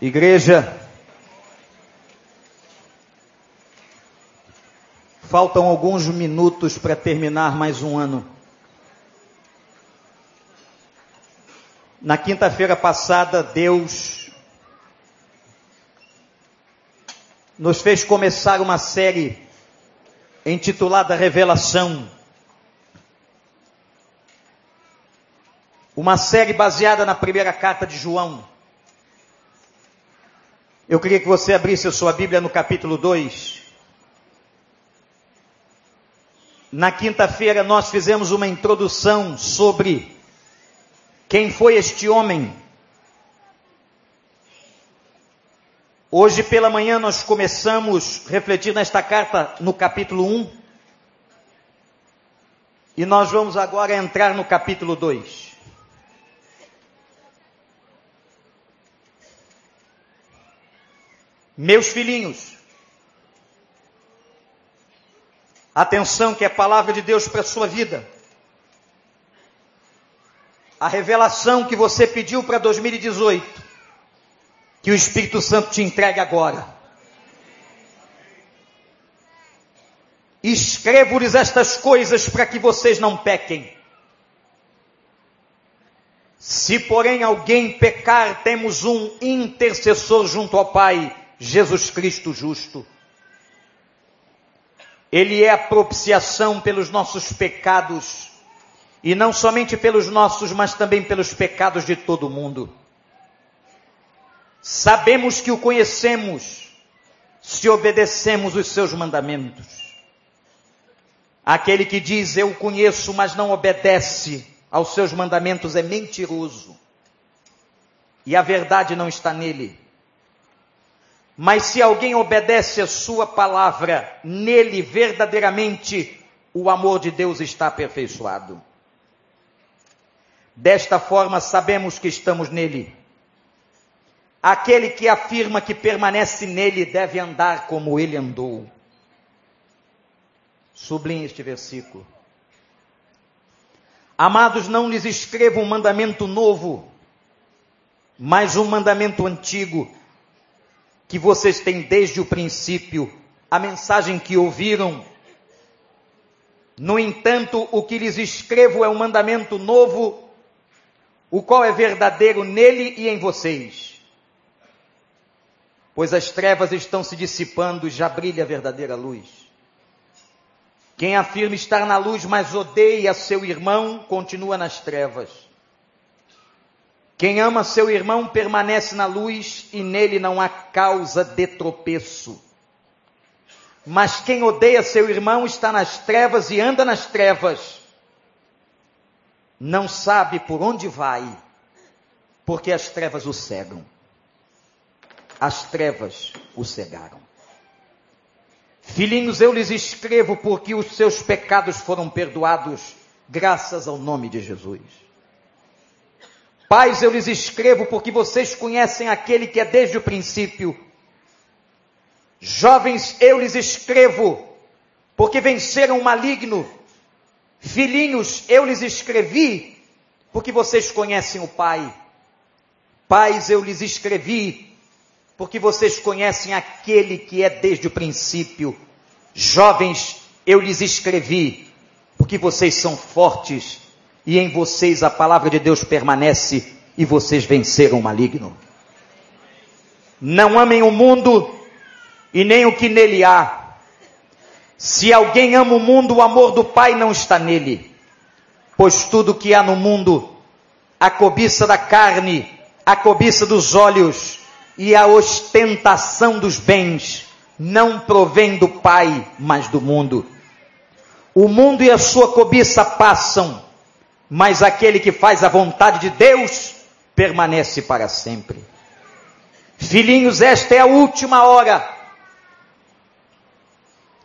Igreja, faltam alguns minutos para terminar mais um ano. Na quinta-feira passada, Deus nos fez começar uma série intitulada Revelação. Uma série baseada na primeira carta de João. Eu queria que você abrisse a sua Bíblia no capítulo 2. Na quinta-feira nós fizemos uma introdução sobre quem foi este homem. Hoje pela manhã nós começamos a refletir nesta carta no capítulo 1. E nós vamos agora entrar no capítulo 2. Meus filhinhos, atenção que é palavra de Deus para a sua vida. A revelação que você pediu para 2018, que o Espírito Santo te entregue agora. Escrevo-lhes estas coisas para que vocês não pequem. Se porém alguém pecar, temos um intercessor junto ao Pai, Jesus Cristo justo. Ele é a propiciação pelos nossos pecados, e não somente pelos nossos, mas também pelos pecados de todo mundo. Sabemos que o conhecemos se obedecemos os seus mandamentos. Aquele que diz eu o conheço, mas não obedece aos seus mandamentos é mentiroso. E a verdade não está nele. Mas se alguém obedece a sua palavra, nele verdadeiramente o amor de Deus está aperfeiçoado. Desta forma sabemos que estamos nele. Aquele que afirma que permanece nele deve andar como ele andou. Sublinhe este versículo. Amados, não lhes escrevo um mandamento novo, mas um mandamento antigo que vocês têm desde o princípio, a mensagem que ouviram. No entanto, o que lhes escrevo é um mandamento novo, o qual é verdadeiro nele e em vocês. Pois as trevas estão se dissipando e já brilha a verdadeira luz. Quem afirma estar na luz, mas odeia seu irmão, continua nas trevas. Quem ama seu irmão permanece na luz e nele não há causa de tropeço. Mas quem odeia seu irmão está nas trevas e anda nas trevas. Não sabe por onde vai, porque as trevas o cegam. As trevas o cegaram. Filhinhos, eu lhes escrevo porque os seus pecados foram perdoados, graças ao nome de Jesus. Pais, eu lhes escrevo porque vocês conhecem aquele que é desde o princípio. Jovens, eu lhes escrevo porque venceram o maligno. Filhinhos, eu lhes escrevi porque vocês conhecem o Pai. Pais, eu lhes escrevi porque vocês conhecem aquele que é desde o princípio. Jovens, eu lhes escrevi porque vocês são fortes e em vocês a palavra de Deus permanece e vocês venceram o maligno. Não amem o mundo e nem o que nele há. Se alguém ama o mundo, o amor do Pai não está nele. Pois tudo que há no mundo, a cobiça da carne, a cobiça dos olhos e a ostentação dos bens, não provém do Pai, mas do mundo. O mundo e a sua cobiça passam, mas aquele que faz a vontade de Deus permanece para sempre. Filhinhos, esta é a última hora.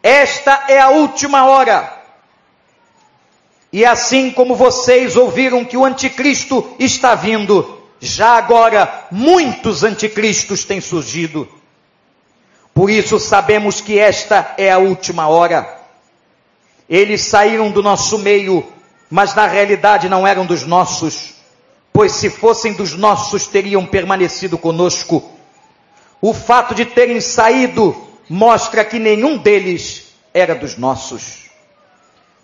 Esta é a última hora. E assim como vocês ouviram que o anticristo está vindo, já agora muitos anticristos têm surgido. Por isso sabemos que esta é a última hora. Eles saíram do nosso meio mas na realidade não eram dos nossos, pois se fossem dos nossos teriam permanecido conosco. o fato de terem saído mostra que nenhum deles era dos nossos.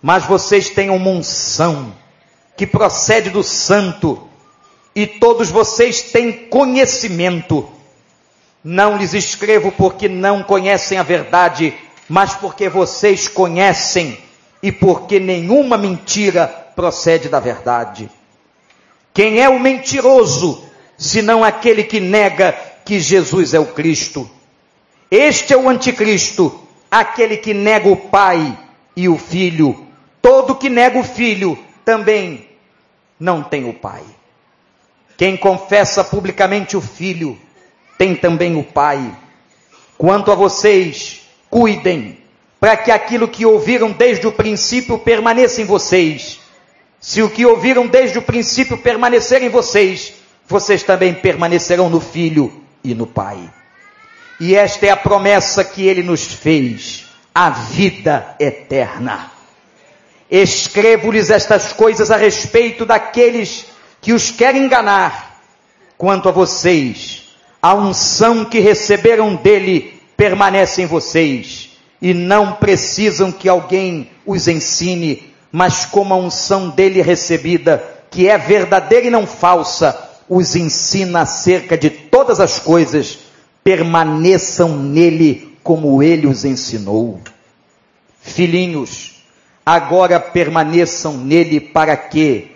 Mas vocês têm uma unção que procede do santo e todos vocês têm conhecimento. Não lhes escrevo porque não conhecem a verdade, mas porque vocês conhecem e porque nenhuma mentira procede da verdade. Quem é o mentiroso, senão aquele que nega que Jesus é o Cristo? Este é o anticristo, aquele que nega o Pai e o Filho. Todo que nega o Filho também não tem o Pai. Quem confessa publicamente o Filho, tem também o Pai. Quanto a vocês, cuidem, para que aquilo que ouviram desde o princípio permaneça em vocês. Se o que ouviram desde o princípio permanecer em vocês, vocês também permanecerão no Filho e no Pai. E esta é a promessa que ele nos fez, a vida eterna. Escrevo-lhes estas coisas a respeito daqueles que os querem enganar. Quanto a vocês, a unção que receberam dele permanece em vocês, e não precisam que alguém os ensine, mas como a unção dele recebida, que é verdadeira e não falsa, os ensina acerca de todas as coisas, permaneçam nele como ele os ensinou. Filhinhos, agora permaneçam nele para que,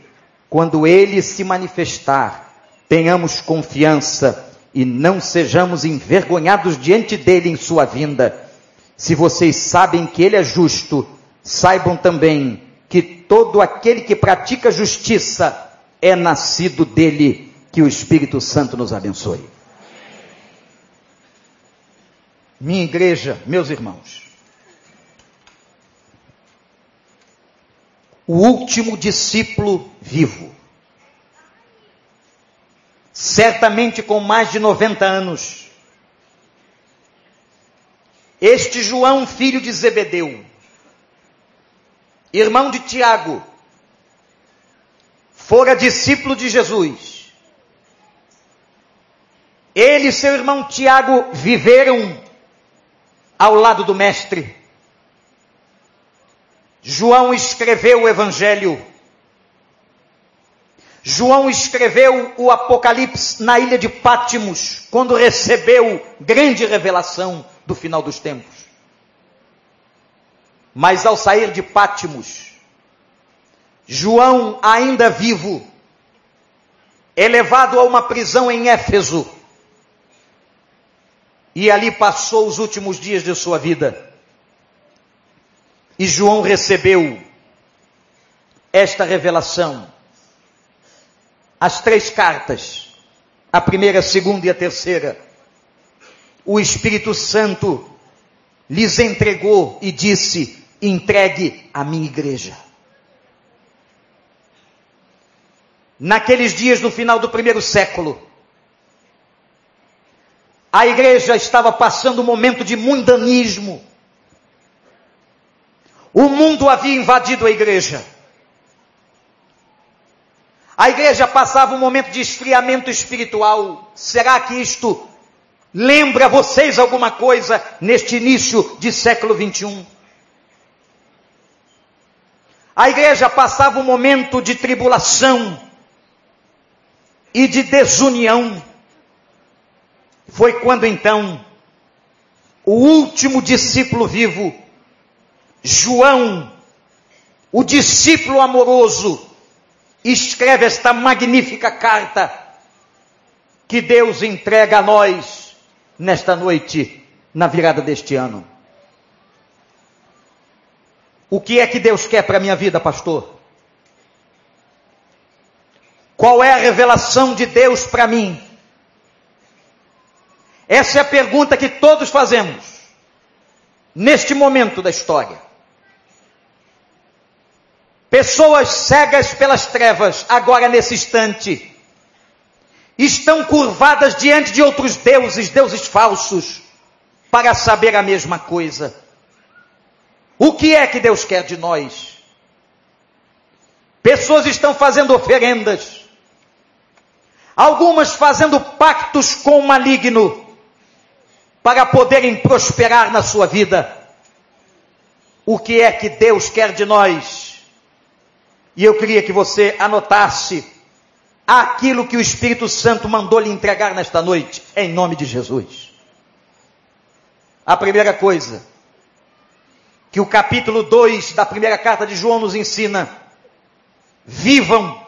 quando ele se manifestar, tenhamos confiança e não sejamos envergonhados diante dele em sua vinda. Se vocês sabem que ele é justo, saibam também que todo aquele que pratica justiça é nascido dele. Que o Espírito Santo nos abençoe. Minha igreja, meus irmãos, o último discípulo vivo. Certamente com mais de 90 anos. Este João, filho de Zebedeu, irmão de Tiago, fora discípulo de Jesus. Ele e seu irmão Tiago viveram ao lado do Mestre. João escreveu o Evangelho. João escreveu o Apocalipse na ilha de Pátimos, quando recebeu grande revelação do final dos tempos. Mas ao sair de Pátimos, João, ainda vivo, é levado a uma prisão em Éfeso, e ali passou os últimos dias de sua vida. E João recebeu esta revelação. As três cartas, a primeira, a segunda e a terceira. O Espírito Santo lhes entregou e disse: entregue à minha igreja. Naqueles dias, no final do primeiro século, a igreja estava passando um momento de mundanismo o mundo havia invadido a igreja. A igreja passava um momento de esfriamento espiritual. Será que isto lembra vocês alguma coisa neste início de século 21? A igreja passava um momento de tribulação e de desunião. Foi quando então o último discípulo vivo João, o discípulo amoroso, escreve esta magnífica carta que Deus entrega a nós nesta noite, na virada deste ano. O que é que Deus quer para a minha vida, pastor? Qual é a revelação de Deus para mim? Essa é a pergunta que todos fazemos neste momento da história. Pessoas cegas pelas trevas, agora nesse instante, estão curvadas diante de outros deuses, deuses falsos, para saber a mesma coisa. O que é que Deus quer de nós? Pessoas estão fazendo oferendas, algumas fazendo pactos com o maligno, para poderem prosperar na sua vida. O que é que Deus quer de nós? E eu queria que você anotasse aquilo que o Espírito Santo mandou lhe entregar nesta noite, em nome de Jesus. A primeira coisa que o capítulo 2 da primeira carta de João nos ensina: vivam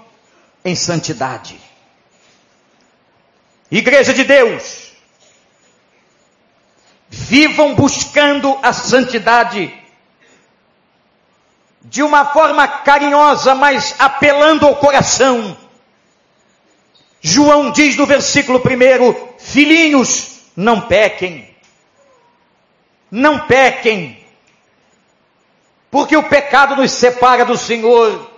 em santidade. Igreja de Deus, vivam buscando a santidade de uma forma carinhosa, mas apelando ao coração. João diz no versículo 1: Filhinhos, não pequem. Não pequem. Porque o pecado nos separa do Senhor.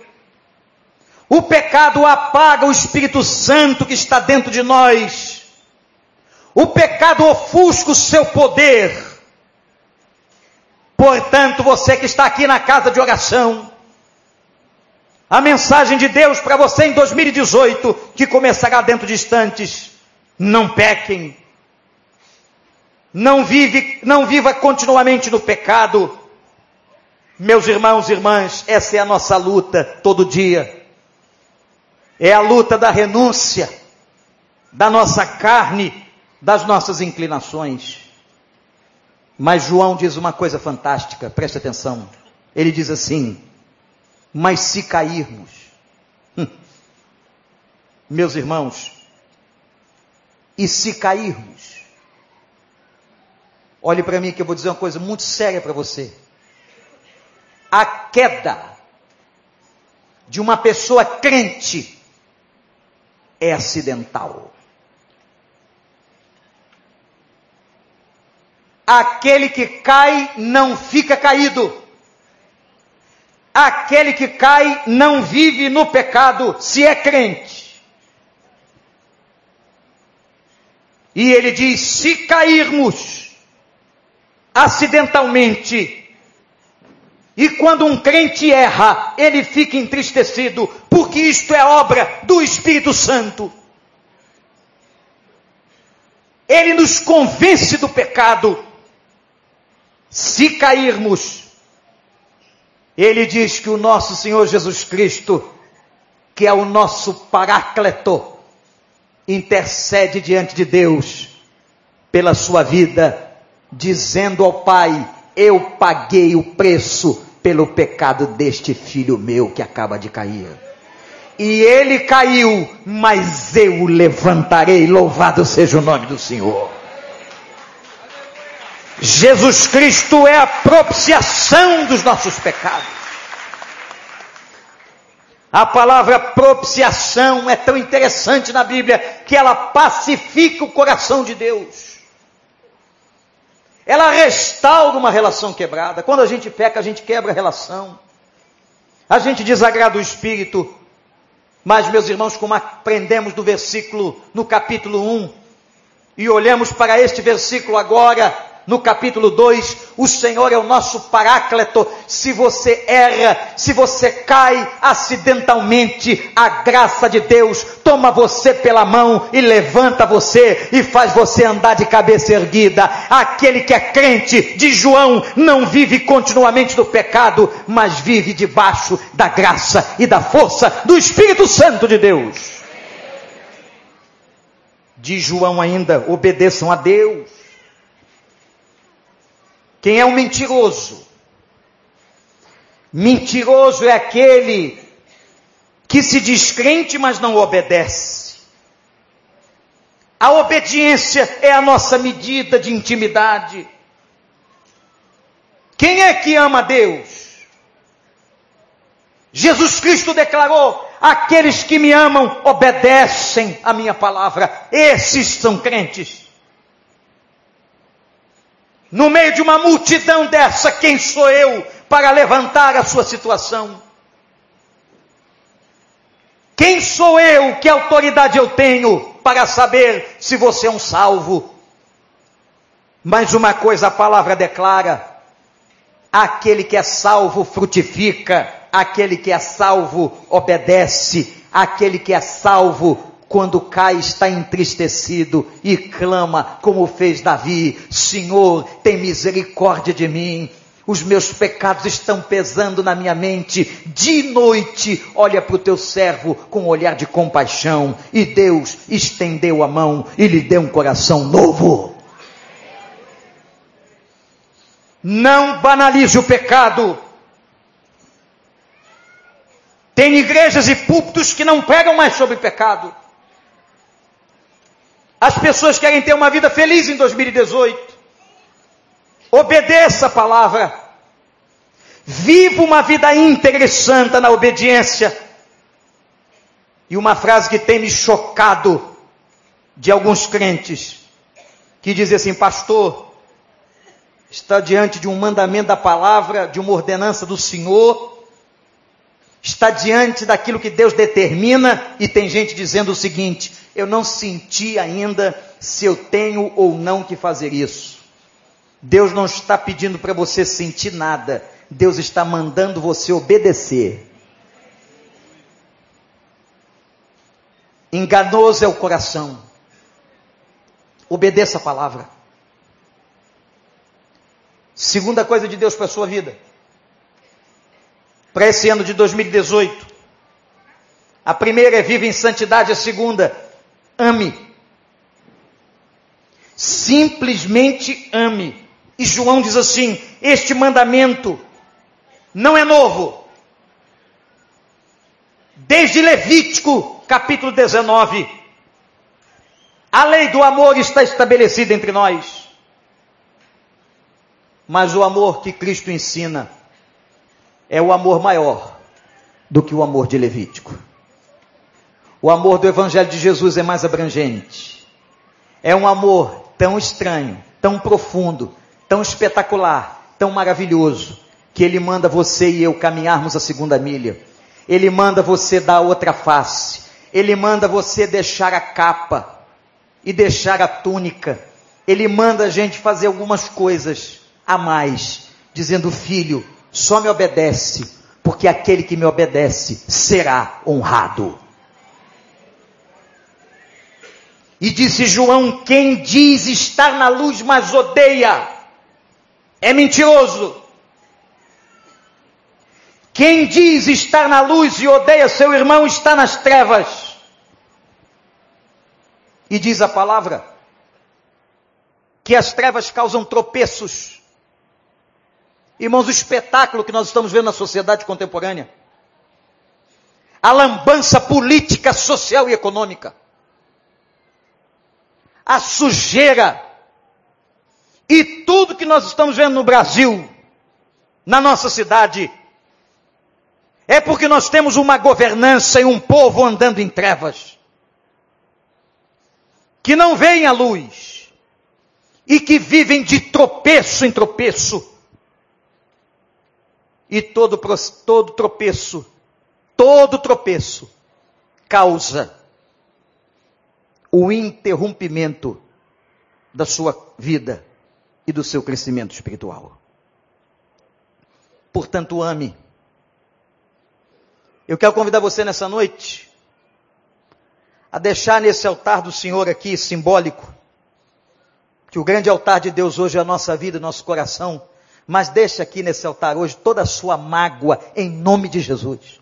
O pecado apaga o Espírito Santo que está dentro de nós. O pecado ofusca o seu poder. Portanto, você que está aqui na casa de oração, a mensagem de Deus para você em 2018, que começará dentro de instantes, não pequem. Não vive, não viva continuamente no pecado. Meus irmãos e irmãs, essa é a nossa luta todo dia. É a luta da renúncia, da nossa carne, das nossas inclinações. Mas João diz uma coisa fantástica, preste atenção. Ele diz assim: Mas se cairmos, hum, meus irmãos, e se cairmos, olhe para mim que eu vou dizer uma coisa muito séria para você. A queda de uma pessoa crente é acidental. Aquele que cai não fica caído. Aquele que cai não vive no pecado, se é crente. E ele diz: se cairmos acidentalmente, e quando um crente erra, ele fica entristecido, porque isto é obra do Espírito Santo. Ele nos convence do pecado. Se cairmos, ele diz que o nosso Senhor Jesus Cristo, que é o nosso Paráclito, intercede diante de Deus pela sua vida, dizendo ao Pai: Eu paguei o preço pelo pecado deste filho meu que acaba de cair. E ele caiu, mas eu o levantarei, louvado seja o nome do Senhor. Jesus Cristo é a propiciação dos nossos pecados. A palavra propiciação é tão interessante na Bíblia que ela pacifica o coração de Deus. Ela restaura uma relação quebrada. Quando a gente peca, a gente quebra a relação. A gente desagrada o espírito. Mas, meus irmãos, como aprendemos do versículo no capítulo 1, e olhamos para este versículo agora, no capítulo 2, o Senhor é o nosso paráclito. Se você erra, se você cai acidentalmente, a graça de Deus toma você pela mão e levanta você e faz você andar de cabeça erguida. Aquele que é crente de João não vive continuamente no pecado, mas vive debaixo da graça e da força do Espírito Santo de Deus. De João ainda, obedeçam a Deus. Quem é um mentiroso? Mentiroso é aquele que se diz crente, mas não obedece. A obediência é a nossa medida de intimidade. Quem é que ama Deus? Jesus Cristo declarou: aqueles que me amam obedecem a minha palavra. Esses são crentes. No meio de uma multidão dessa, quem sou eu para levantar a sua situação? Quem sou eu, que autoridade eu tenho para saber se você é um salvo? Mas uma coisa a palavra declara: aquele que é salvo frutifica, aquele que é salvo obedece, aquele que é salvo quando cai está entristecido e clama como fez Davi: Senhor, tem misericórdia de mim. Os meus pecados estão pesando na minha mente. De noite, olha para o teu servo com um olhar de compaixão. E Deus estendeu a mão e lhe deu um coração novo. Não banalize o pecado. Tem igrejas e púlpitos que não pregam mais sobre pecado. As pessoas querem ter uma vida feliz em 2018. Obedeça a palavra. Viva uma vida íntegra e santa na obediência. E uma frase que tem me chocado de alguns crentes, que dizem assim, pastor, está diante de um mandamento da palavra, de uma ordenança do Senhor, está diante daquilo que Deus determina e tem gente dizendo o seguinte: eu não senti ainda se eu tenho ou não que fazer isso. Deus não está pedindo para você sentir nada, Deus está mandando você obedecer. Enganoso é o coração. Obedeça a palavra. Segunda coisa de Deus para a sua vida para esse ano de 2018. A primeira é vive em santidade, a segunda, ame. Simplesmente ame. E João diz assim: Este mandamento não é novo. Desde Levítico, capítulo 19, a lei do amor está estabelecida entre nós. Mas o amor que Cristo ensina é o amor maior do que o amor de Levítico. O amor do Evangelho de Jesus é mais abrangente. É um amor tão estranho, tão profundo, tão espetacular, tão maravilhoso, que ele manda você e eu caminharmos a segunda milha. Ele manda você dar outra face. Ele manda você deixar a capa e deixar a túnica. Ele manda a gente fazer algumas coisas a mais, dizendo: Filho, só me obedece, porque aquele que me obedece será honrado. E disse João: Quem diz estar na luz, mas odeia, é mentiroso. Quem diz estar na luz e odeia seu irmão está nas trevas. E diz a palavra que as trevas causam tropeços Irmãos, o espetáculo que nós estamos vendo na sociedade contemporânea. A lambança política, social e econômica. A sujeira. E tudo que nós estamos vendo no Brasil, na nossa cidade, é porque nós temos uma governança e um povo andando em trevas. Que não veem a luz. E que vivem de tropeço em tropeço e todo, todo tropeço, todo tropeço, causa o interrompimento da sua vida e do seu crescimento espiritual. Portanto, ame. Eu quero convidar você nessa noite a deixar nesse altar do Senhor aqui, simbólico, que o grande altar de Deus hoje é a nossa vida, nosso coração mas deixa aqui nesse altar hoje toda a sua mágoa em nome de Jesus.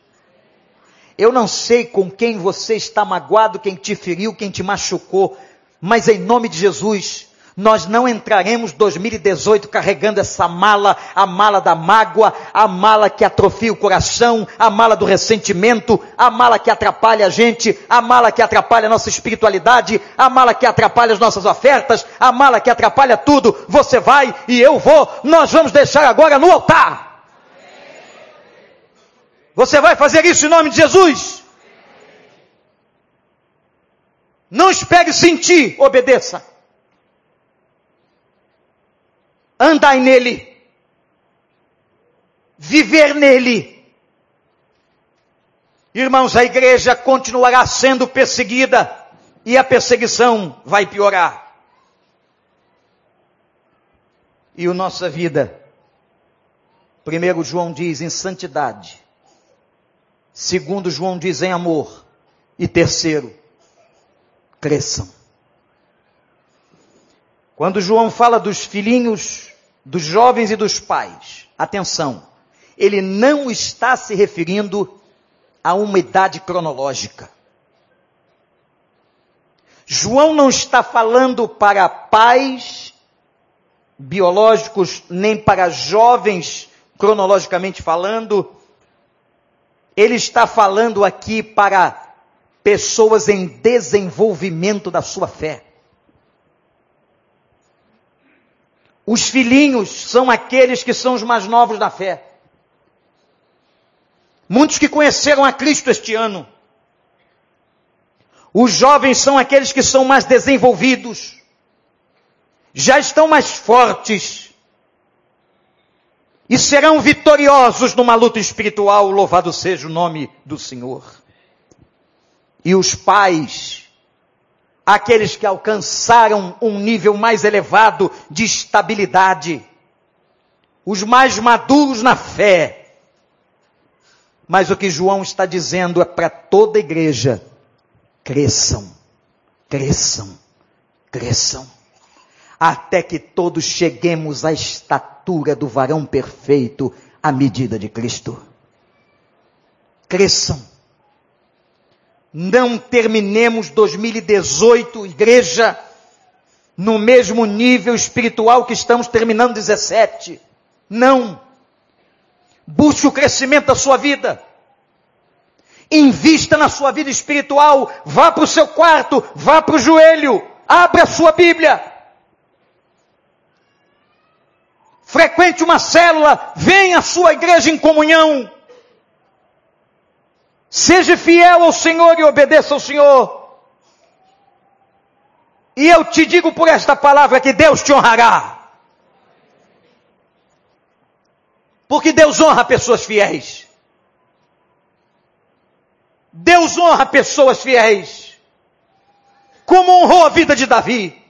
Eu não sei com quem você está magoado, quem te feriu, quem te machucou, mas em nome de Jesus, nós não entraremos 2018 carregando essa mala, a mala da mágoa, a mala que atrofia o coração, a mala do ressentimento, a mala que atrapalha a gente, a mala que atrapalha a nossa espiritualidade, a mala que atrapalha as nossas ofertas, a mala que atrapalha tudo. Você vai e eu vou, nós vamos deixar agora no altar. Você vai fazer isso em nome de Jesus? Não espere sentir, obedeça. andai nele, viver nele. Irmãos, a igreja continuará sendo perseguida e a perseguição vai piorar. E a nossa vida, primeiro João diz em santidade, segundo João diz em amor, e terceiro, cresçam. Quando João fala dos filhinhos, dos jovens e dos pais, atenção, ele não está se referindo a uma idade cronológica. João não está falando para pais biológicos, nem para jovens, cronologicamente falando. Ele está falando aqui para pessoas em desenvolvimento da sua fé. Os filhinhos são aqueles que são os mais novos da fé. Muitos que conheceram a Cristo este ano. Os jovens são aqueles que são mais desenvolvidos, já estão mais fortes e serão vitoriosos numa luta espiritual. Louvado seja o nome do Senhor. E os pais, aqueles que alcançaram um nível mais elevado de estabilidade, os mais maduros na fé. Mas o que João está dizendo é para toda a igreja cresçam, cresçam, cresçam, até que todos cheguemos à estatura do varão perfeito, à medida de Cristo. Cresçam. Não terminemos 2018, igreja, no mesmo nível espiritual que estamos terminando 17. Não. Busque o crescimento da sua vida. Invista na sua vida espiritual. Vá para o seu quarto, vá para o joelho, abra a sua Bíblia. Frequente uma célula, venha à sua igreja em comunhão. Seja fiel ao Senhor e obedeça ao Senhor. E eu te digo por esta palavra que Deus te honrará. Porque Deus honra pessoas fiéis. Deus honra pessoas fiéis, como honrou a vida de Davi,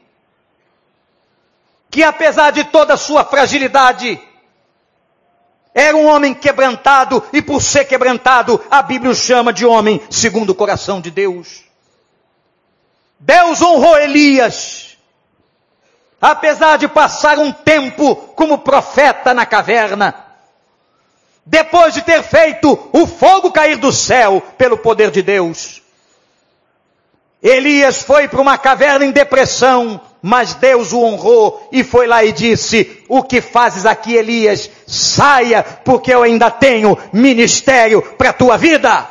que apesar de toda a sua fragilidade, era um homem quebrantado, e por ser quebrantado, a Bíblia o chama de homem segundo o coração de Deus. Deus honrou Elias, apesar de passar um tempo como profeta na caverna, depois de ter feito o fogo cair do céu pelo poder de Deus. Elias foi para uma caverna em depressão, mas Deus o honrou e foi lá e disse: O que fazes aqui, Elias? Saia, porque eu ainda tenho ministério para a tua vida.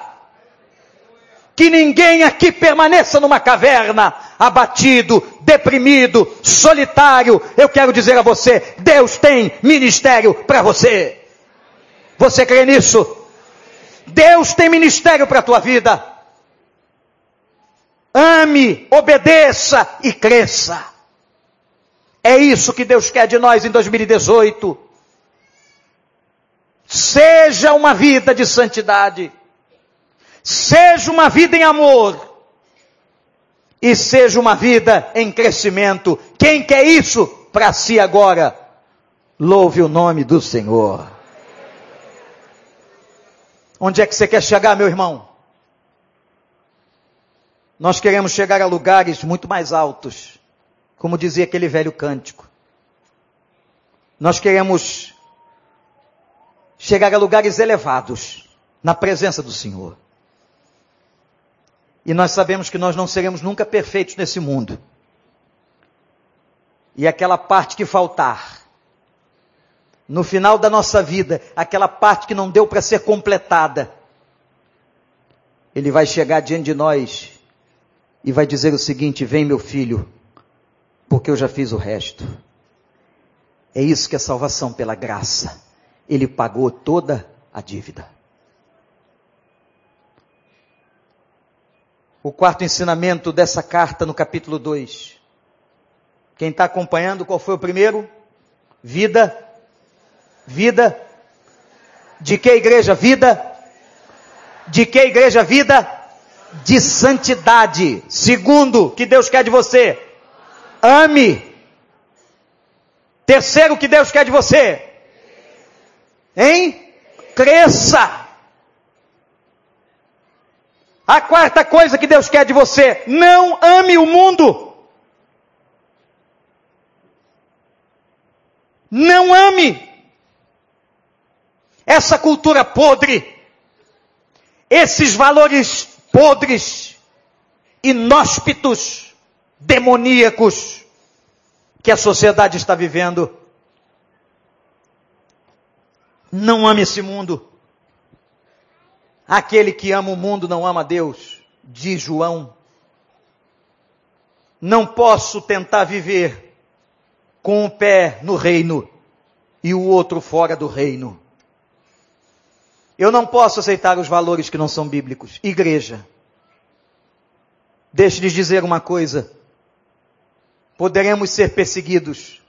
Que ninguém aqui permaneça numa caverna, abatido, deprimido, solitário. Eu quero dizer a você: Deus tem ministério para você. Você crê nisso? Deus tem ministério para a tua vida. Ame, obedeça e cresça. É isso que Deus quer de nós em 2018. Seja uma vida de santidade. Seja uma vida em amor. E seja uma vida em crescimento. Quem quer isso para si agora? Louve o nome do Senhor. Onde é que você quer chegar, meu irmão? Nós queremos chegar a lugares muito mais altos, como dizia aquele velho cântico. Nós queremos chegar a lugares elevados na presença do Senhor. E nós sabemos que nós não seremos nunca perfeitos nesse mundo. E aquela parte que faltar, no final da nossa vida, aquela parte que não deu para ser completada, ele vai chegar diante de nós e vai dizer o seguinte: Vem, meu filho, porque eu já fiz o resto. É isso que é salvação pela graça. Ele pagou toda a dívida. O quarto ensinamento dessa carta no capítulo 2. Quem está acompanhando, qual foi o primeiro? Vida Vida. De que igreja? Vida. De que igreja? Vida. De santidade. Segundo, que Deus quer de você? Ame. Terceiro, que Deus quer de você? Hein? Cresça. A quarta coisa que Deus quer de você, não ame o mundo. Não ame essa cultura podre, esses valores podres, inóspitos, demoníacos que a sociedade está vivendo. Não ame esse mundo. Aquele que ama o mundo não ama Deus, diz João. Não posso tentar viver com um pé no reino e o outro fora do reino. Eu não posso aceitar os valores que não são bíblicos. Igreja. Deixe-lhes dizer uma coisa. Poderemos ser perseguidos.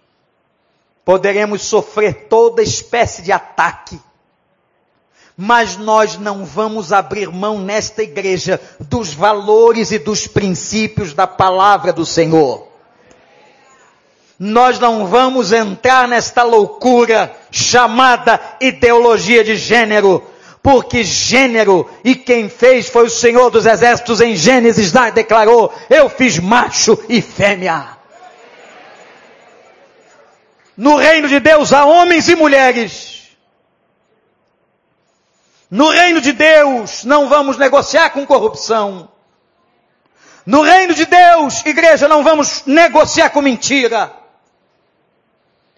Poderemos sofrer toda espécie de ataque mas nós não vamos abrir mão nesta igreja dos valores e dos princípios da palavra do Senhor. Nós não vamos entrar nesta loucura chamada ideologia de gênero, porque gênero e quem fez foi o Senhor dos Exércitos em Gênesis, lá declarou: Eu fiz macho e fêmea. No reino de Deus há homens e mulheres no reino de Deus não vamos negociar com corrupção. No reino de Deus, igreja, não vamos negociar com mentira.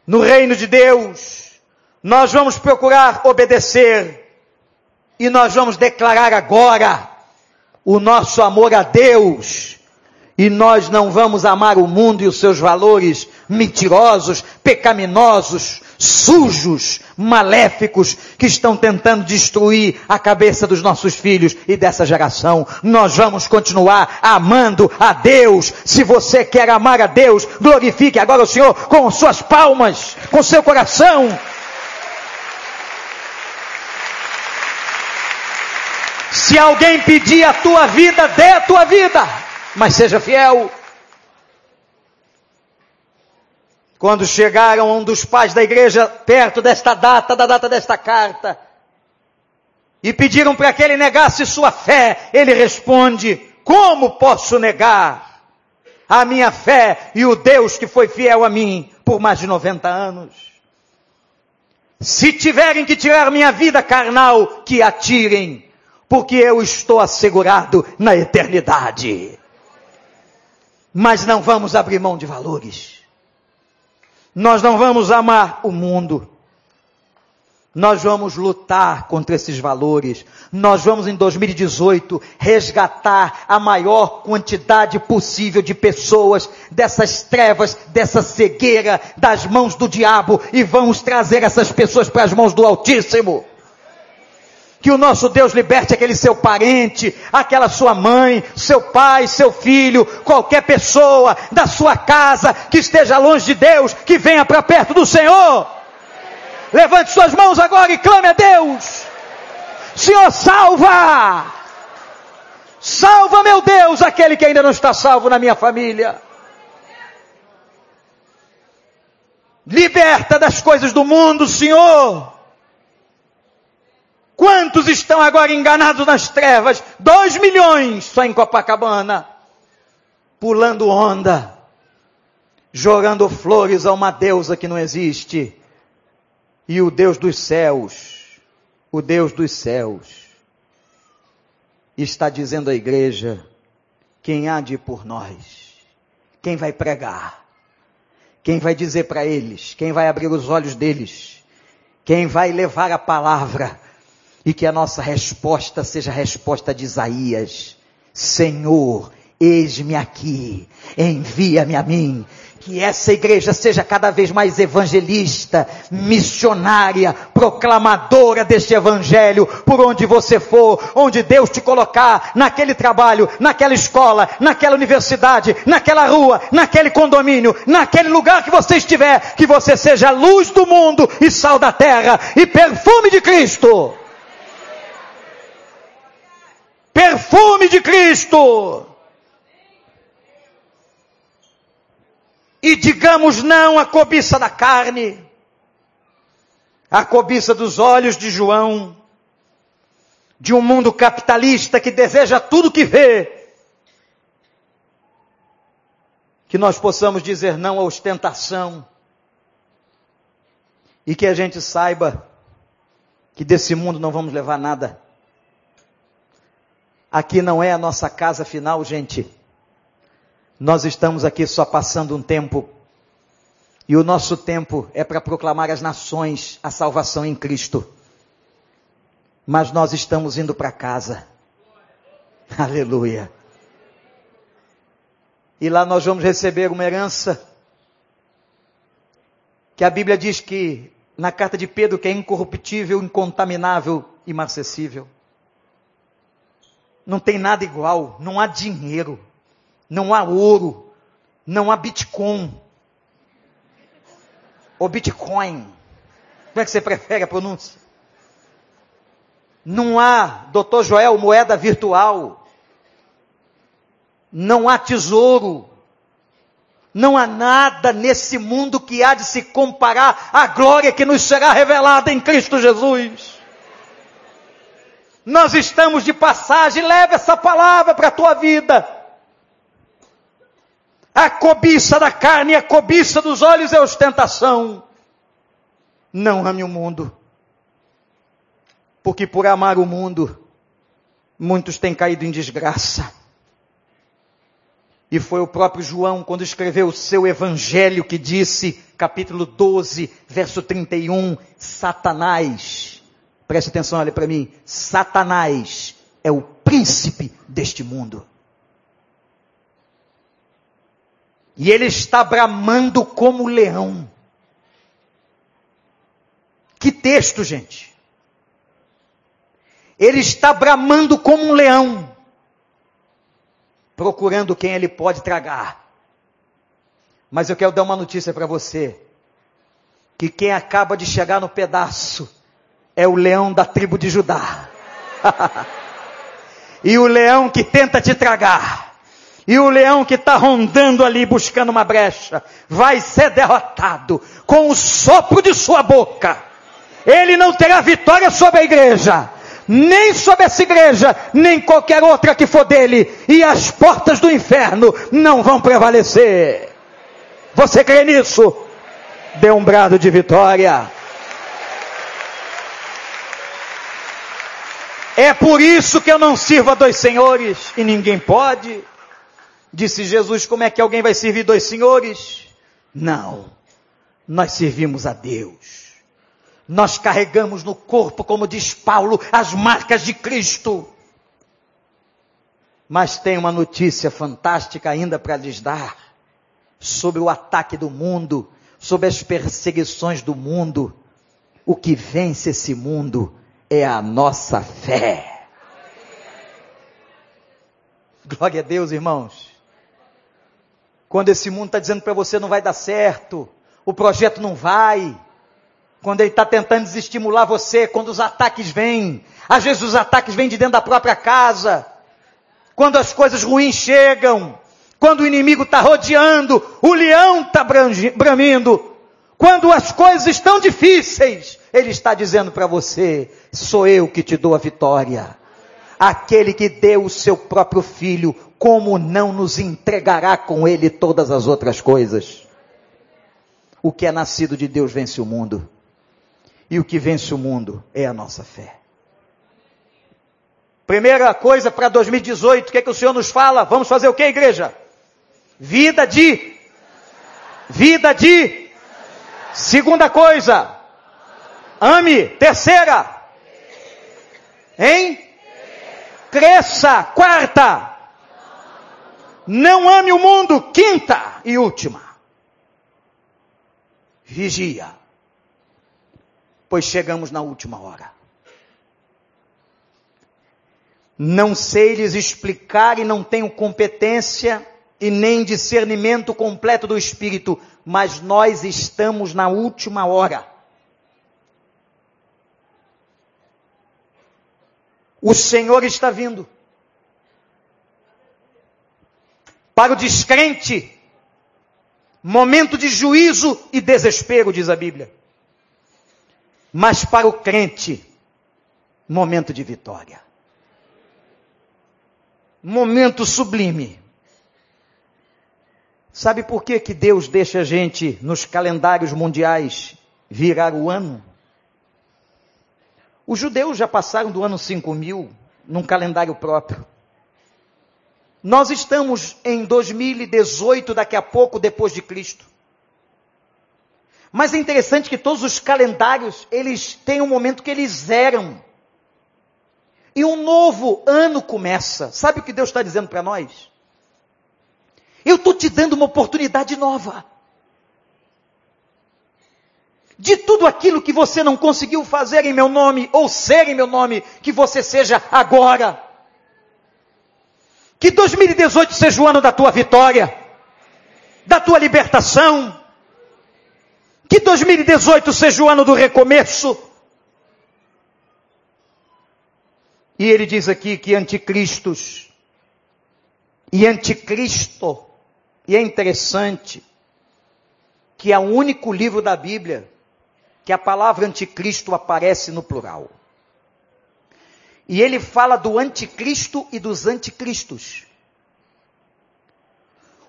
No reino de Deus, nós vamos procurar obedecer e nós vamos declarar agora o nosso amor a Deus e nós não vamos amar o mundo e os seus valores mentirosos, pecaminosos, sujos, maléficos, que estão tentando destruir a cabeça dos nossos filhos e dessa geração. Nós vamos continuar amando a Deus. Se você quer amar a Deus, glorifique agora o Senhor com suas palmas, com seu coração. Se alguém pedir a tua vida, dê a tua vida mas seja fiel. Quando chegaram um dos pais da igreja perto desta data, da data desta carta, e pediram para que ele negasse sua fé, ele responde: Como posso negar a minha fé e o Deus que foi fiel a mim por mais de 90 anos? Se tiverem que tirar minha vida carnal, que atirem, porque eu estou assegurado na eternidade mas não vamos abrir mão de valores. Nós não vamos amar o mundo. Nós vamos lutar contra esses valores. Nós vamos em 2018 resgatar a maior quantidade possível de pessoas dessas trevas, dessa cegueira, das mãos do diabo e vamos trazer essas pessoas para as mãos do Altíssimo. Que o nosso Deus liberte aquele seu parente, aquela sua mãe, seu pai, seu filho, qualquer pessoa da sua casa que esteja longe de Deus, que venha para perto do Senhor. Levante suas mãos agora e clame a Deus. Senhor, salva! Salva, meu Deus, aquele que ainda não está salvo na minha família. Liberta das coisas do mundo, Senhor. Quantos estão agora enganados nas trevas? Dois milhões só em Copacabana. Pulando onda. Jogando flores a uma deusa que não existe. E o Deus dos céus, o Deus dos céus, está dizendo à igreja: quem há de ir por nós? Quem vai pregar? Quem vai dizer para eles? Quem vai abrir os olhos deles? Quem vai levar a palavra? E que a nossa resposta seja a resposta de Isaías: Senhor, eis-me aqui, envia-me a mim. Que essa igreja seja cada vez mais evangelista, missionária, proclamadora deste evangelho, por onde você for, onde Deus te colocar, naquele trabalho, naquela escola, naquela universidade, naquela rua, naquele condomínio, naquele lugar que você estiver, que você seja luz do mundo e sal da terra e perfume de Cristo perfume de Cristo. E digamos não à cobiça da carne, à cobiça dos olhos de João, de um mundo capitalista que deseja tudo que vê, que nós possamos dizer não à ostentação e que a gente saiba que desse mundo não vamos levar nada. Aqui não é a nossa casa final, gente. Nós estamos aqui só passando um tempo. E o nosso tempo é para proclamar às nações a salvação em Cristo. Mas nós estamos indo para casa. Aleluia. E lá nós vamos receber uma herança que a Bíblia diz que na carta de Pedro que é incorruptível, incontaminável, imarcessível. Não tem nada igual, não há dinheiro, não há ouro, não há Bitcoin. Ou Bitcoin. Como é que você prefere a pronúncia? Não há, doutor Joel, moeda virtual. Não há tesouro. Não há nada nesse mundo que há de se comparar à glória que nos será revelada em Cristo Jesus. Nós estamos de passagem, leva essa palavra para a tua vida. A cobiça da carne, a cobiça dos olhos é ostentação. Não ame o mundo. Porque por amar o mundo, muitos têm caído em desgraça. E foi o próprio João, quando escreveu o seu evangelho, que disse, capítulo 12, verso 31, Satanás Preste atenção, olha para mim. Satanás é o príncipe deste mundo. E ele está bramando como leão. Que texto, gente. Ele está bramando como um leão, procurando quem ele pode tragar. Mas eu quero dar uma notícia para você: que quem acaba de chegar no pedaço é o leão da tribo de Judá. e o leão que tenta te tragar. E o leão que está rondando ali buscando uma brecha, vai ser derrotado com o sopro de sua boca. Ele não terá vitória sobre a igreja, nem sobre essa igreja, nem qualquer outra que for dele, e as portas do inferno não vão prevalecer. Você crê nisso? Dê um brado de vitória. É por isso que eu não sirvo a dois senhores e ninguém pode. Disse Jesus: como é que alguém vai servir dois senhores? Não, nós servimos a Deus. Nós carregamos no corpo, como diz Paulo, as marcas de Cristo. Mas tem uma notícia fantástica ainda para lhes dar sobre o ataque do mundo, sobre as perseguições do mundo. O que vence esse mundo é a nossa fé. Glória a Deus, irmãos. Quando esse mundo está dizendo para você não vai dar certo, o projeto não vai, quando ele está tentando desestimular você, quando os ataques vêm, às vezes os ataques vêm de dentro da própria casa, quando as coisas ruins chegam, quando o inimigo está rodeando, o leão está bramindo, quando as coisas estão difíceis, ele está dizendo para você: sou eu que te dou a vitória. Aquele que deu o seu próprio filho, como não nos entregará com ele todas as outras coisas? O que é nascido de Deus vence o mundo. E o que vence o mundo é a nossa fé. Primeira coisa para 2018, o que, é que o Senhor nos fala? Vamos fazer o que, igreja? Vida de. Vida de. Segunda coisa, Ame. Terceira. Hein? Cresça. Quarta. Não ame o mundo. Quinta e última. Vigia. Pois chegamos na última hora. Não sei lhes explicar e não tenho competência e nem discernimento completo do Espírito, mas nós estamos na última hora. O Senhor está vindo. Para o descrente, momento de juízo e desespero, diz a Bíblia. Mas para o crente, momento de vitória. momento sublime. Sabe por que, que Deus deixa a gente nos calendários mundiais virar o ano? Os judeus já passaram do ano 5000 num calendário próprio. Nós estamos em 2018, daqui a pouco, depois de Cristo. Mas é interessante que todos os calendários, eles têm um momento que eles zeram. E um novo ano começa. Sabe o que Deus está dizendo para nós? Eu estou te dando uma oportunidade nova. De tudo aquilo que você não conseguiu fazer em meu nome, ou ser em meu nome, que você seja agora. Que 2018 seja o ano da tua vitória, da tua libertação. Que 2018 seja o ano do recomeço. E ele diz aqui que anticristos e anticristo, e é interessante que é o único livro da Bíblia que a palavra anticristo aparece no plural. E ele fala do anticristo e dos anticristos.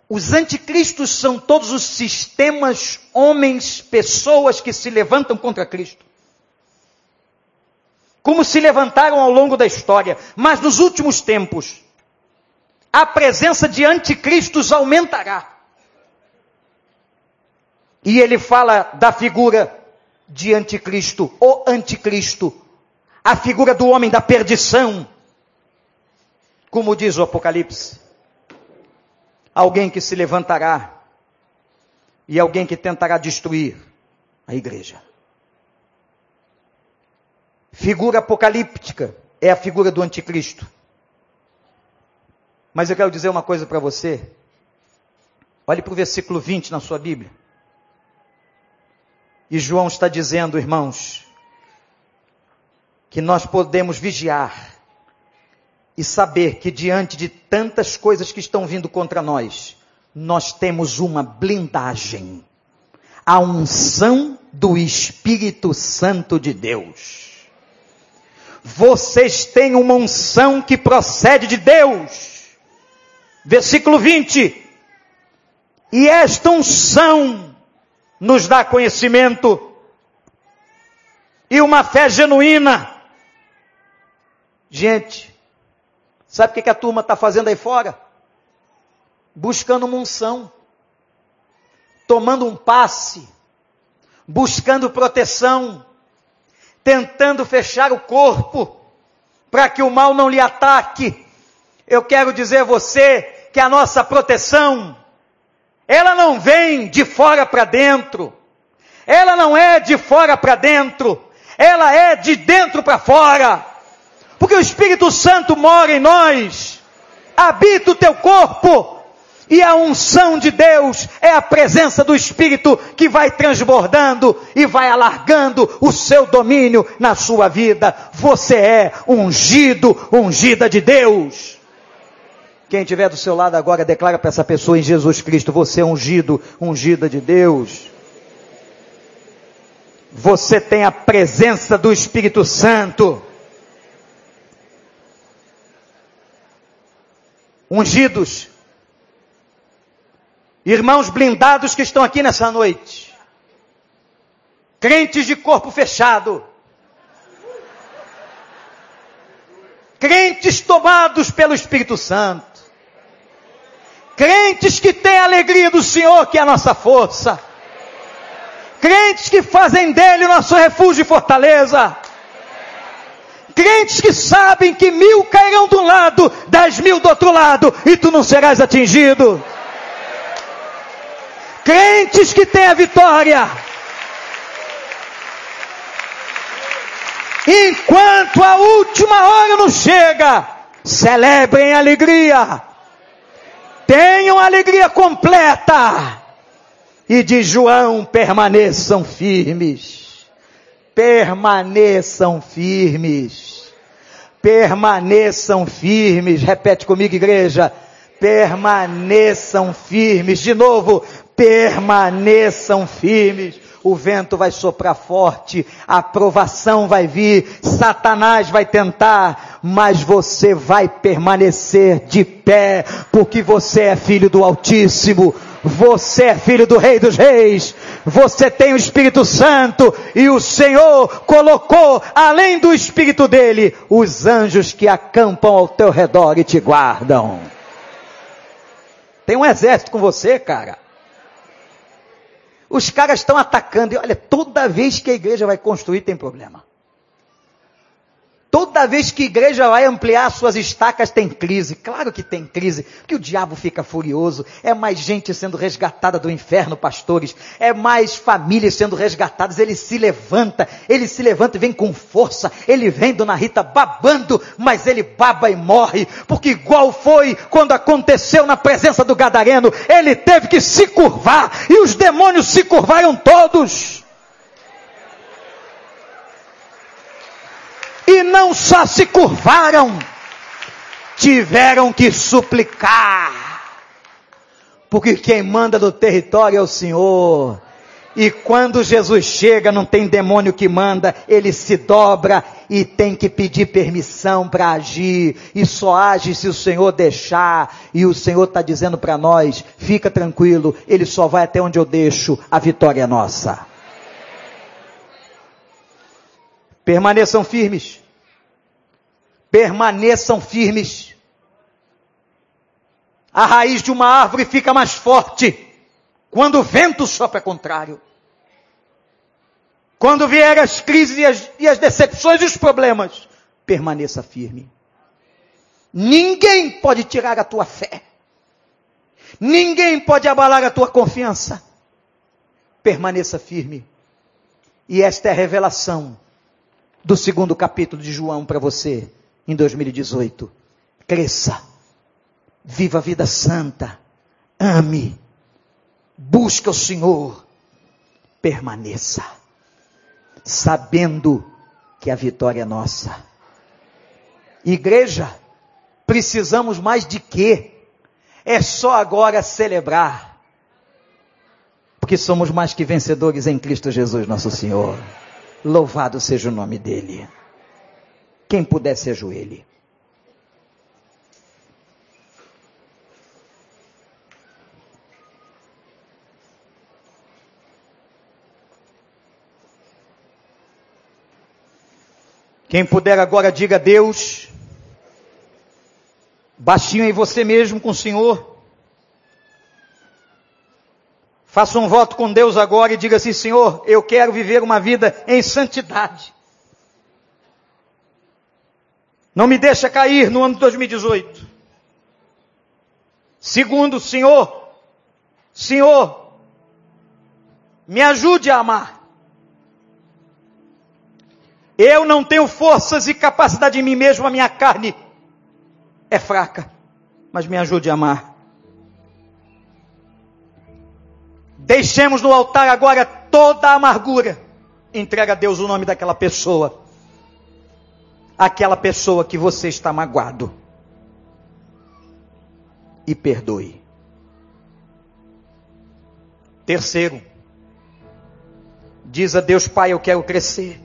Os anticristos são todos os sistemas, homens, pessoas que se levantam contra Cristo. Como se levantaram ao longo da história. Mas nos últimos tempos, a presença de anticristos aumentará. E ele fala da figura de anticristo, o anticristo, a figura do homem da perdição, como diz o Apocalipse. Alguém que se levantará e alguém que tentará destruir a igreja. Figura apocalíptica é a figura do anticristo. Mas eu quero dizer uma coisa para você. Olhe para o versículo 20 na sua Bíblia. E João está dizendo, irmãos, que nós podemos vigiar e saber que diante de tantas coisas que estão vindo contra nós, nós temos uma blindagem. A unção do Espírito Santo de Deus. Vocês têm uma unção que procede de Deus. Versículo 20. E esta unção nos dá conhecimento e uma fé genuína. Gente, sabe o que, a turma está fazendo aí fora? Buscando uma unção, tomando um passe, buscando proteção, tentando fechar o corpo para que o mal não lhe ataque. Eu quero dizer a você que a nossa proteção ela não vem de fora para dentro. Ela não é de fora para dentro. Ela é de dentro para fora. Porque o Espírito Santo mora em nós. Habita o teu corpo. E a unção de Deus é a presença do Espírito que vai transbordando e vai alargando o seu domínio na sua vida. Você é ungido, ungida de Deus. Quem estiver do seu lado agora, declara para essa pessoa em Jesus Cristo: você é ungido, ungida de Deus. Você tem a presença do Espírito Santo. Ungidos. Irmãos blindados que estão aqui nessa noite. Crentes de corpo fechado. Crentes tomados pelo Espírito Santo. Crentes que têm a alegria do Senhor, que é a nossa força. Crentes que fazem dele o nosso refúgio e fortaleza. Crentes que sabem que mil cairão de um lado, dez mil do outro lado, e tu não serás atingido. Crentes que têm a vitória. Enquanto a última hora não chega, celebrem alegria tenham alegria completa. E de João permaneçam firmes. Permaneçam firmes. Permaneçam firmes. Repete comigo, igreja. Permaneçam firmes. De novo, permaneçam firmes o vento vai soprar forte, a provação vai vir, Satanás vai tentar, mas você vai permanecer de pé, porque você é filho do Altíssimo, você é filho do Rei dos Reis, você tem o Espírito Santo e o Senhor colocou, além do Espírito dele, os anjos que acampam ao teu redor e te guardam. Tem um exército com você, cara. Os caras estão atacando. E olha, toda vez que a igreja vai construir, tem problema. Toda vez que a igreja vai ampliar suas estacas, tem crise. Claro que tem crise, porque o diabo fica furioso. É mais gente sendo resgatada do inferno, pastores. É mais famílias sendo resgatadas. Ele se levanta, ele se levanta e vem com força. Ele vem, dona Rita, babando, mas ele baba e morre. Porque igual foi quando aconteceu na presença do Gadareno, ele teve que se curvar e os demônios se curvaram todos. E não só se curvaram, tiveram que suplicar. Porque quem manda do território é o Senhor. E quando Jesus chega, não tem demônio que manda, ele se dobra e tem que pedir permissão para agir. E só age se o Senhor deixar. E o Senhor está dizendo para nós: fica tranquilo, ele só vai até onde eu deixo, a vitória é nossa. Permaneçam firmes. Permaneçam firmes. A raiz de uma árvore fica mais forte quando o vento sopra contrário. Quando vier as crises e as, e as decepções e os problemas, permaneça firme. Ninguém pode tirar a tua fé. Ninguém pode abalar a tua confiança. Permaneça firme. E esta é a revelação do segundo capítulo de João para você em 2018. Cresça, viva a vida santa, ame, busque o Senhor, permaneça, sabendo que a vitória é nossa. Igreja, precisamos mais de quê? É só agora celebrar, porque somos mais que vencedores em Cristo Jesus, nosso Senhor. Louvado seja o nome dele. Quem puder se ajoelhe. Quem puder agora diga a Deus, baixinho em você mesmo com o Senhor. Faça um voto com Deus agora e diga assim, Senhor, eu quero viver uma vida em santidade. Não me deixa cair no ano de 2018. Segundo, Senhor, Senhor, me ajude a amar. Eu não tenho forças e capacidade em mim mesmo, a minha carne é fraca, mas me ajude a amar. Deixemos no altar agora toda a amargura. Entrega a Deus o nome daquela pessoa. Aquela pessoa que você está magoado. E perdoe. Terceiro, diz a Deus Pai: Eu quero crescer.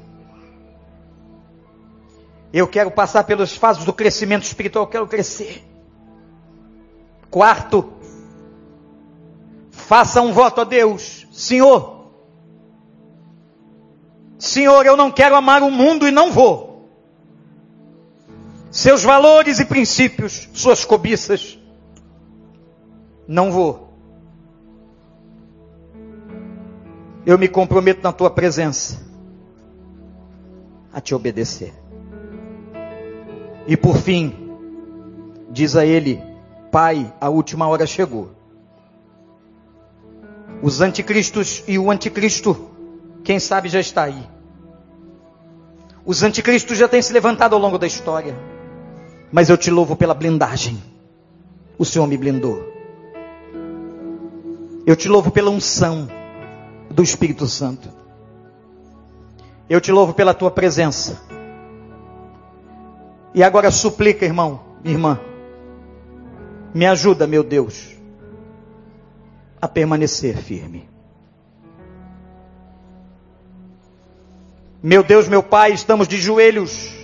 Eu quero passar pelas fases do crescimento espiritual, eu quero crescer. Quarto, Faça um voto a Deus. Senhor, Senhor, eu não quero amar o mundo e não vou. Seus valores e princípios, suas cobiças, não vou. Eu me comprometo na tua presença a te obedecer. E por fim, diz a ele, Pai, a última hora chegou os anticristos e o anticristo, quem sabe já está aí. Os anticristos já têm se levantado ao longo da história. Mas eu te louvo pela blindagem. O Senhor me blindou. Eu te louvo pela unção do Espírito Santo. Eu te louvo pela tua presença. E agora suplica, irmão, irmã. Me ajuda, meu Deus a permanecer firme. Meu Deus, meu Pai, estamos de joelhos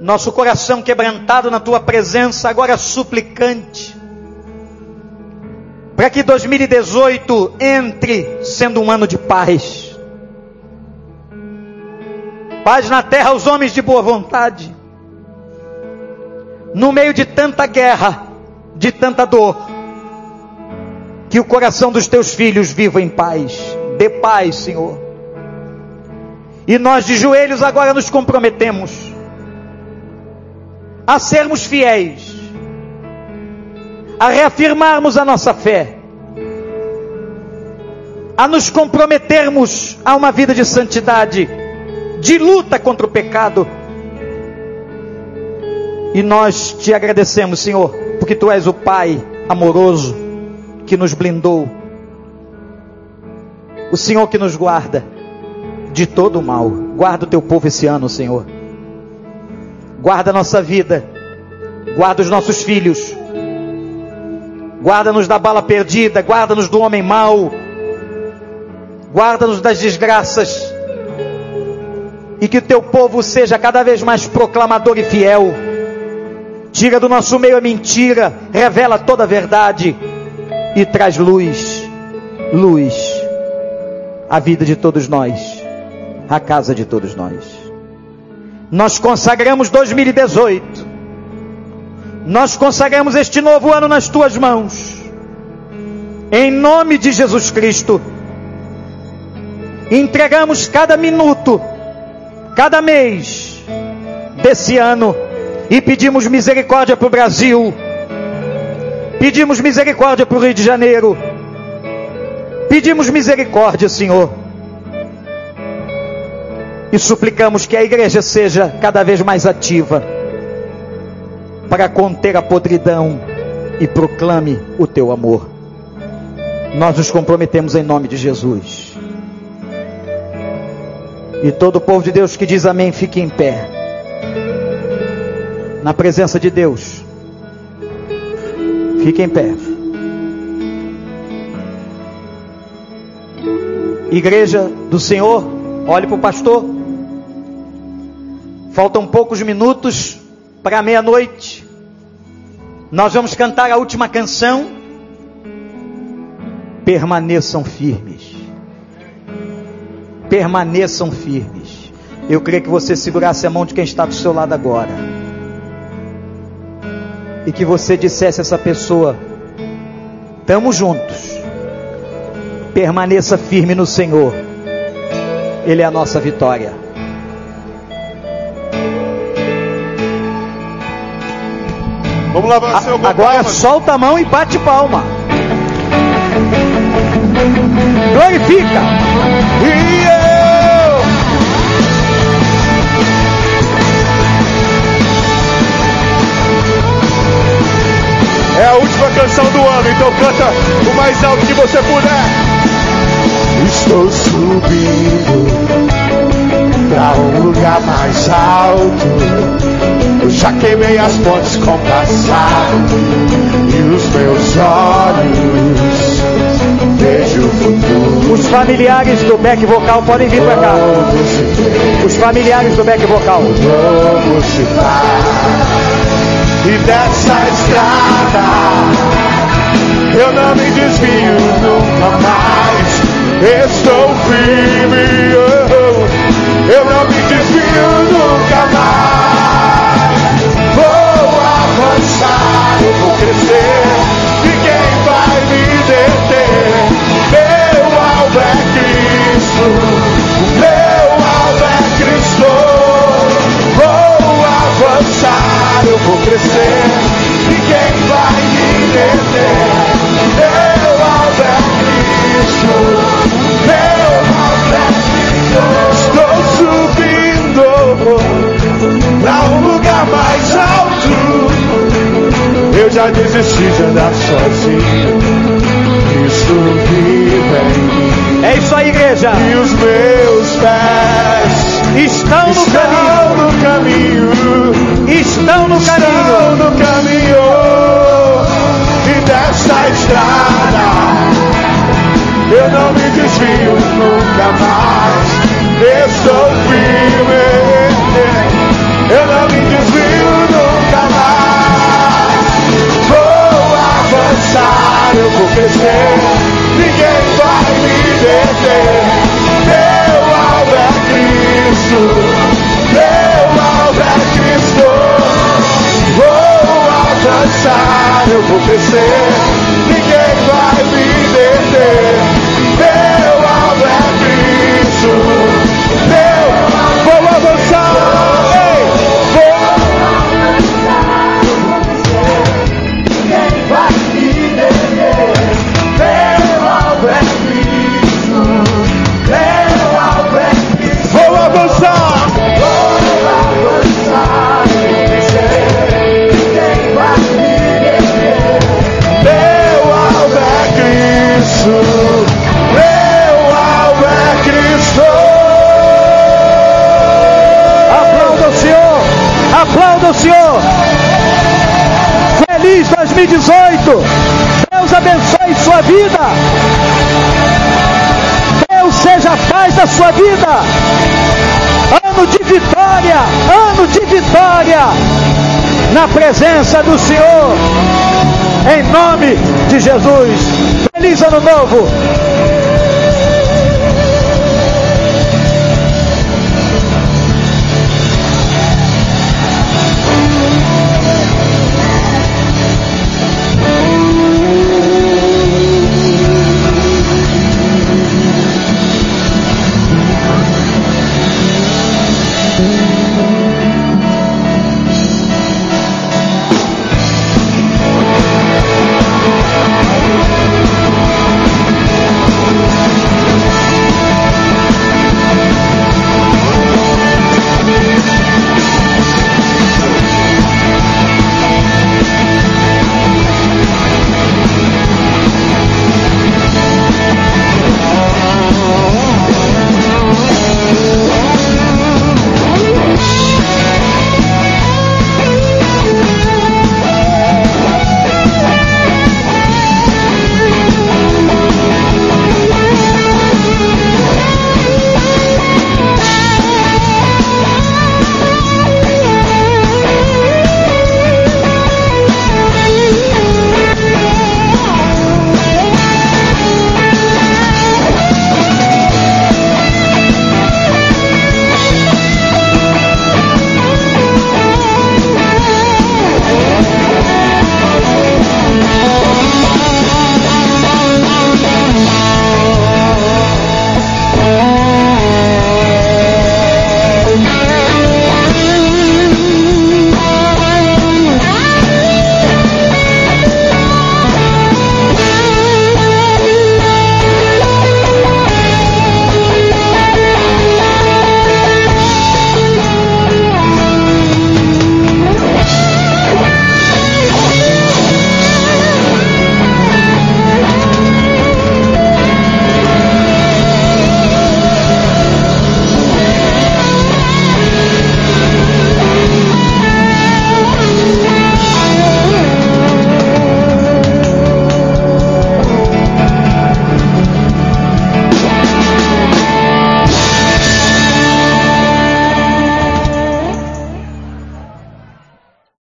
Nosso coração quebrantado na tua presença, agora suplicante. Para que 2018 entre sendo um ano de paz. Paz na terra aos homens de boa vontade. No meio de tanta guerra, de tanta dor, que o coração dos teus filhos viva em paz. Dê paz, Senhor. E nós de joelhos agora nos comprometemos a sermos fiéis, a reafirmarmos a nossa fé, a nos comprometermos a uma vida de santidade, de luta contra o pecado. E nós te agradecemos, Senhor, porque tu és o Pai amoroso que nos blindou, o Senhor que nos guarda de todo o mal. Guarda o teu povo esse ano, Senhor guarda a nossa vida, guarda os nossos filhos, guarda-nos da bala perdida, guarda-nos do homem mau, guarda-nos das desgraças, e que teu povo seja cada vez mais proclamador e fiel. Tira do nosso meio a mentira, revela toda a verdade. E traz luz, luz, à vida de todos nós, à casa de todos nós. Nós consagramos 2018. Nós consagramos este novo ano nas tuas mãos. Em nome de Jesus Cristo. Entregamos cada minuto, cada mês desse ano e pedimos misericórdia para o Brasil. Pedimos misericórdia para o Rio de Janeiro. Pedimos misericórdia, Senhor e suplicamos que a igreja seja cada vez mais ativa para conter a podridão e proclame o teu amor. Nós nos comprometemos em nome de Jesus. E todo o povo de Deus que diz amém, fique em pé. Na presença de Deus. Fique em pé. Igreja do Senhor, olhe para o pastor. Faltam poucos minutos para meia-noite. Nós vamos cantar a última canção. Permaneçam firmes. Permaneçam firmes. Eu queria que você segurasse a mão de quem está do seu lado agora. E que você dissesse a essa pessoa: Estamos juntos. Permaneça firme no Senhor. Ele é a nossa vitória. Vamos lavar seu Agora solta a mão e bate palma. Glorifica. E eu. É a última canção do ano, então canta o mais alto que você puder. Estou subindo para um lugar mais alto eu já queimei as pontes com o passado e os meus olhos vejo o futuro. Os familiares do back vocal podem vir para cá. Os familiares do back vocal. Vamos E dessa estrada eu não me desvio nunca mais. Estou firme, oh, eu não me desvio avançar, eu vou crescer. Ninguém vai me deter. Meu alvo é Cristo. Meu alvo é Cristo. Estou subindo para um lugar mais alto. Eu já desisti de andar sozinho. Isso vive em mim. É isso aí, igreja. E os meus pés estão, no, caminho, estão no caminho, e desta estrada eu não me desvio nunca mais. Eu sou firme, eu não me desvio nunca mais. Vou avançar, eu vou crescer, ninguém vai me deter. Cristo. Meu alvo é Cristo. Vou alcançar, eu vou crescer. Ninguém vai me deter. Aplauda o Senhor! Feliz 2018! Deus abençoe sua vida! Deus seja a paz da sua vida! Ano de vitória! Ano de vitória! Na presença do Senhor! Em nome de Jesus! Feliz ano novo!